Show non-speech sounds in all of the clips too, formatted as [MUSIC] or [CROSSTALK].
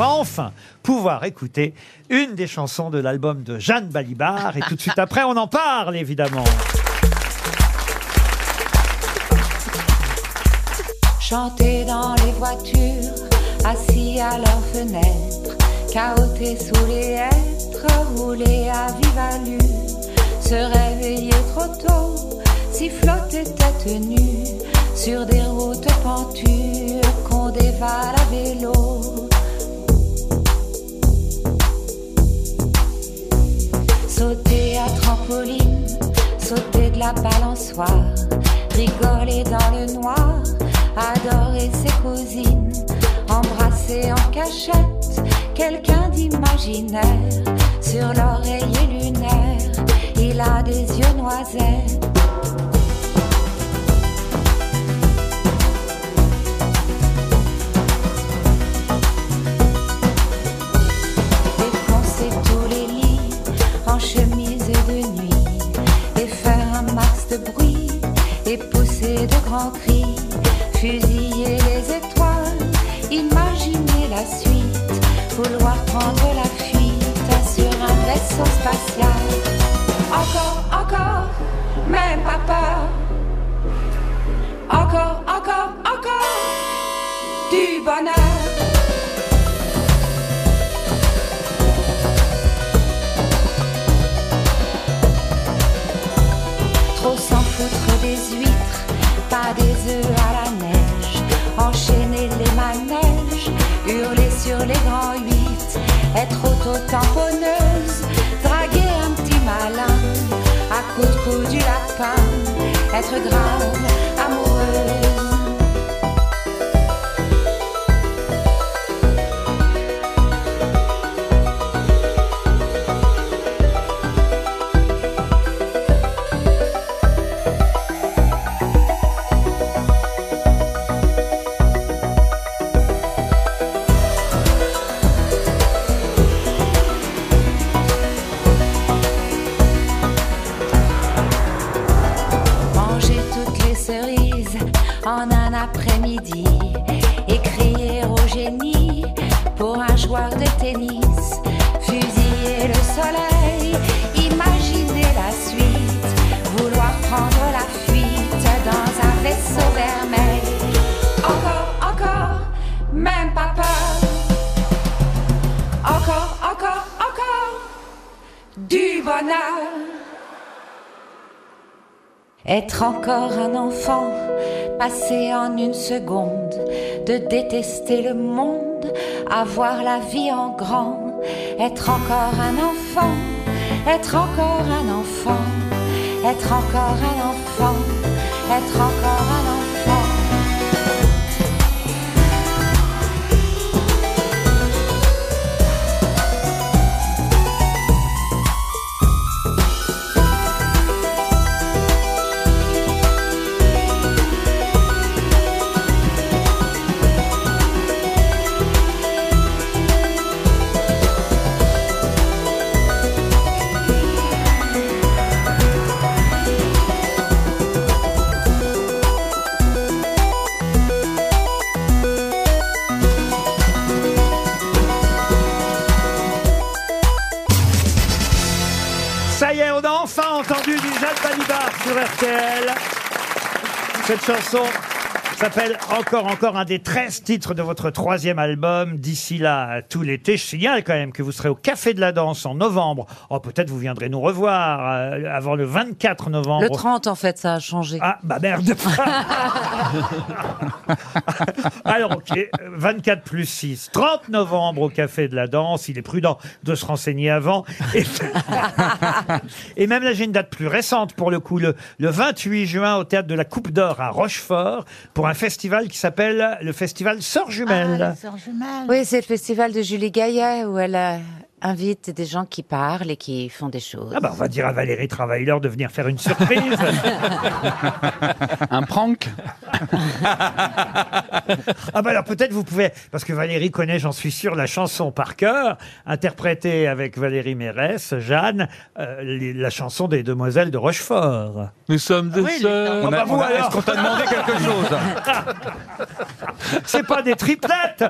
va enfin pouvoir écouter une des chansons de l'album de Jeanne Balibar. Et tout de suite après, on en parle, évidemment. Chanter dans les voitures, assis à leurs fenêtres, cahoter sous les hêtres, rouler à vive allure, se réveiller trop tôt, siffloter tête nue, sur des routes pentures qu'on dévale à vélo. La balançoire, rigoler dans le noir, adorer ses cousines, embrasser en cachette quelqu'un d'imaginaire sur l'oreiller lunaire. Il a des yeux noisettes. Fusiller les étoiles, imaginer la suite, vouloir prendre la fuite sur un vaisseau spatial. Encore, encore, même pas peur. Encore, encore, encore, du bonheur. Trop s'en foutre des huîtres, pas des œufs à la neige. Enchaîner les manèges, hurler sur les grands huit, être auto-tamponneuse, draguer un petit malin, à coups de cou du lapin, être grave, en un après-midi et crier au génie pour un joueur de tennis. Fusiller le soleil, imaginer la suite, vouloir prendre la fuite dans un vaisseau vermeil. Encore, encore, même pas peur. Encore, encore, encore, du bonheur. Être encore un enfant, passer en une seconde, de détester le monde, avoir la vie en grand, être encore un enfant, être encore un enfant, être encore un enfant, être encore un enfant. RTL. Cette chanson s'appelle Encore, encore un des 13 titres de votre troisième album. D'ici là, tout l'été, je signale quand même que vous serez au Café de la Danse en novembre. Oh, peut-être vous viendrez nous revoir euh, avant le 24 novembre. Le 30, en fait, ça a changé. Ah, bah merde. [LAUGHS] [LAUGHS] Alors, ok, euh, 24 plus 6, 30 novembre au Café de la Danse. Il est prudent de se renseigner avant. Et, [LAUGHS] Et même là, j'ai une date plus récente pour le coup, le, le 28 juin au Théâtre de la Coupe d'Or à Rochefort pour un festival qui s'appelle le Festival Sœurs Jumelles. Oui, c'est le festival de Julie Gaillet où elle euh, invite des gens qui parlent et qui font des choses. Ah bah on va dire à Valérie Travailleur de venir faire une surprise. [LAUGHS] Un prank [LAUGHS] Ah bah alors peut-être vous pouvez, parce que Valérie connaît, j'en suis sûr, la chanson par cœur, interprétée avec Valérie Mérès, Jeanne, euh, les- la chanson des Demoiselles de Rochefort. Nous sommes des Oui, sœurs. On a- On a- on a- Est-ce qu'on t'a demandé quelque chose [LAUGHS] C'est pas des triplettes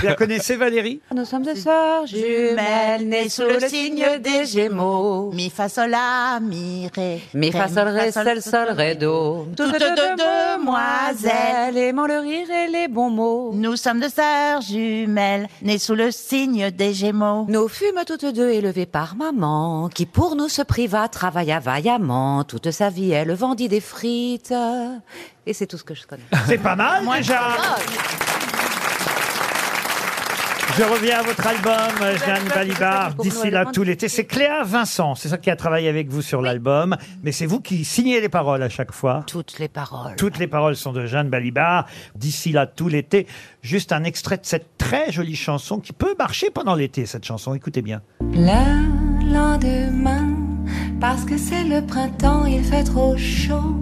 Vous la connaissez, Valérie Nous sommes des sœurs jumelles, nées sous le signe des Gémeaux. Mi fa sol la mi ré. Mi fa sol ré sol sol ré do. Toutes deux demoiselles. aimant le rire et les bons mots. Nous sommes deux sœurs jumelles, nées sous le signe des Gémeaux. Nous fûmes toutes deux élevées par maman, qui pour nous se priva, travailla vaillamment. Toute sa vie, elle vendit des frites. Et c'est tout ce que je connais. C'est pas mal déjà Je reviens à votre album, Jeanne Balibar, d'ici là tout l'été. C'est Cléa Vincent, c'est ça qui a travaillé avec vous sur l'album, mais c'est vous qui signez les paroles à chaque fois. Toutes les paroles. Toutes les paroles sont de Jeanne Balibar, d'ici là tout l'été. Juste un extrait de cette très jolie chanson qui peut marcher pendant l'été, cette chanson. Écoutez bien. Le lendemain, parce que c'est le printemps, il fait trop chaud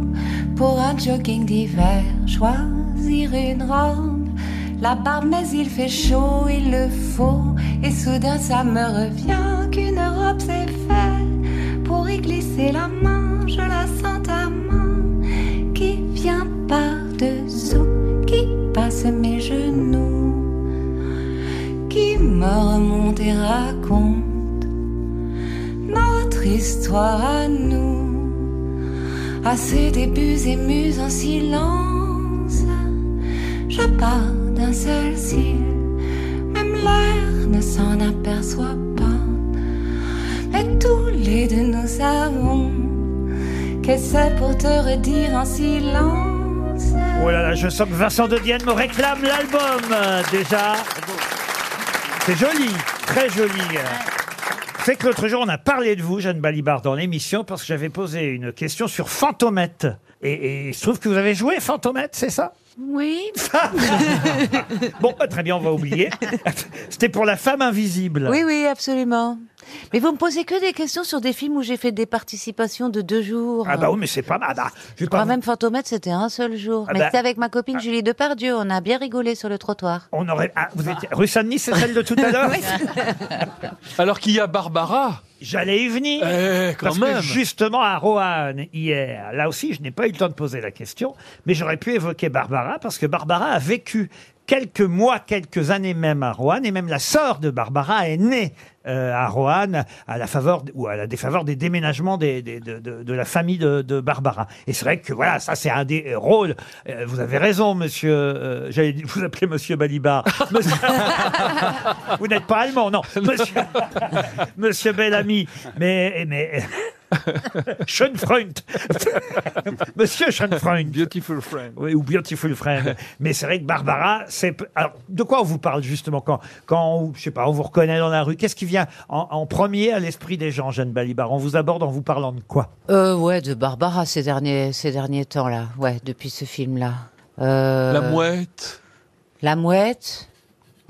pour un jogging d'hiver. Choisir une robe, la barbe, mais il fait chaud, il le faut. Et soudain, ça me revient qu'une robe c'est fait pour y glisser la main. Je la sens ta main qui vient par-dessous, qui passe mes genoux, qui me remonte et raconte notre histoire à nous, à ses débuts émus en silence. Je pars d'un seul cil, même l'air ne s'en aperçoit pas. Mais tous les deux nous savons que c'est pour te redire en silence. Oh là là, je sens que Vincent de Dienne me réclame l'album euh, déjà. C'est joli, très joli. C'est que l'autre jour, on a parlé de vous, Jeanne Balibar, dans l'émission, parce que j'avais posé une question sur Fantomette. Et, et il se trouve que vous avez joué Fantomette, c'est ça? Oui. [LAUGHS] Bon, bah, très bien, on va oublier. [LAUGHS] C'était pour la femme invisible. Oui, oui, absolument. Mais vous me posez que des questions sur des films où j'ai fait des participations de deux jours. Ah bah oui, mais c'est pas mal. Ah bah, je vais pas Quand vous- même, Fantomètre, c'était un seul jour. Ah Mais bah- c'était avec ma copine Julie Depardieu. On a bien rigolé sur le trottoir. On aurait. Ah, vous étiez... Rue Saint-Denis, c'est celle de tout à l'heure [LAUGHS] [LAUGHS] Alors qu'il y a Barbara. J'allais y venir. Eh, quand Parce même. que justement, à Roanne, hier, là aussi, je n'ai pas eu le temps de poser la question, mais j'aurais pu évoquer Barbara, parce que Barbara a vécu quelques mois, quelques années même à Roanne, et même la sœur de Barbara est née euh, à Roanne, à la faveur, ou à la défaveur des déménagements des, des- de, de- de la famille de, de Barbara. Et c'est vrai que voilà, ça c'est un des euh, rôles. Euh, vous avez raison, monsieur. euh, J'allais vous appeler monsieur Balibar. [LAUGHS] Monsieur- vous n'êtes pas allemand, non. Monsieur, [LAUGHS] monsieur Bellamy. Mais, mais [LAUGHS] Schönfreund. [LAUGHS] Monsieur Schönfreund. Beautiful friend. Oui, ou Beautiful Friend. Mais c'est vrai que Barbara, c'est. Alors, de quoi on vous parle justement quand, quand, je sais pas, on vous reconnaît dans la rue? Qu'est-ce qui vient en, en premier à l'esprit des gens, Jeanne Balibar? On vous aborde en vous parlant de quoi? Euh, ouais, de Barbara ces derniers, ces derniers temps-là. Ouais, depuis ce film-là. Euh, La mouette. La mouette.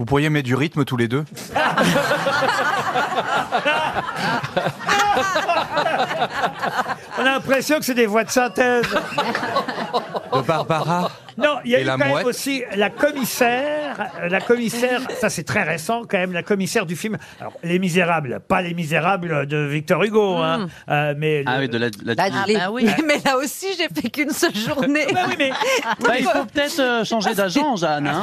Vous pourriez mettre du rythme tous les deux On a l'impression que c'est des voix de synthèse. De Barbara Non, il y a Et eu la quand même mouette aussi la commissaire, euh, la commissaire, ça c'est très récent quand même, la commissaire du film. Alors, Les Misérables, pas Les Misérables de Victor Hugo, hein, euh, mais Ah le- oui, de la, la- Là, Ah les- bah oui. [LAUGHS] Mais là aussi, j'ai fait qu'une seule [LAUGHS] journée. Bah oui, mais [LAUGHS] Bah, il faut peut-être euh, changer d'agent, Jeanne. hein.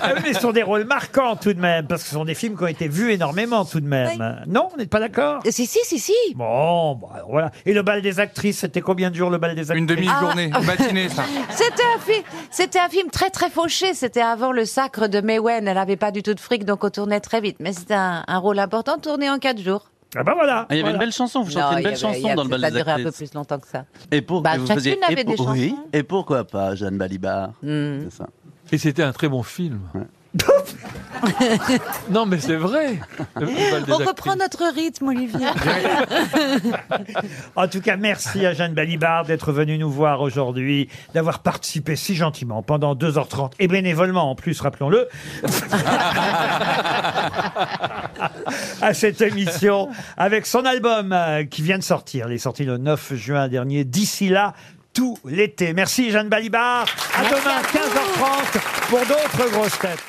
Ah oui, mais ce sont des rôles marquants tout de même, parce que ce sont des films qui ont été vus énormément tout de même. Non, vous n'êtes pas d'accord? Si, si, si, si. Bon, alors voilà. Et le bal des actrices, c'était combien de jours le bal des actrices? Une demi-journée, matinée, ça. [LAUGHS] C'était un film, c'était un film très très fauché. C'était avant le sacre de Mewen. Elle avait pas du tout de fric, donc on tournait très vite. Mais c'était un, un rôle important, tourné en quatre jours. Ah bah voilà. Ah, Il y avait voilà. une belle chanson, vous chantez une belle avait- chanson dans le bal Ça a des duré un peu actrices. plus longtemps que ça. Et pour, Bah, et vous chacune faisiez- avait et des pour- Oui, et pourquoi pas Jeanne Balibar Hmm. C'est ça. Et c'était un très bon film. [LAUGHS] non, mais c'est vrai. Le bal des On actrices. reprend notre rythme, Olivier. [LAUGHS] En tout cas, merci à Jeanne Balibar d'être venue nous voir aujourd'hui, d'avoir participé si gentiment pendant 2h30 et bénévolement en plus, rappelons-le, [LAUGHS] à cette émission avec son album euh, qui vient de sortir. Il est sorti le 9 juin dernier. D'ici là, tout l'été. Merci Jeanne Balibar. À demain, 15h30 pour d'autres grosses têtes.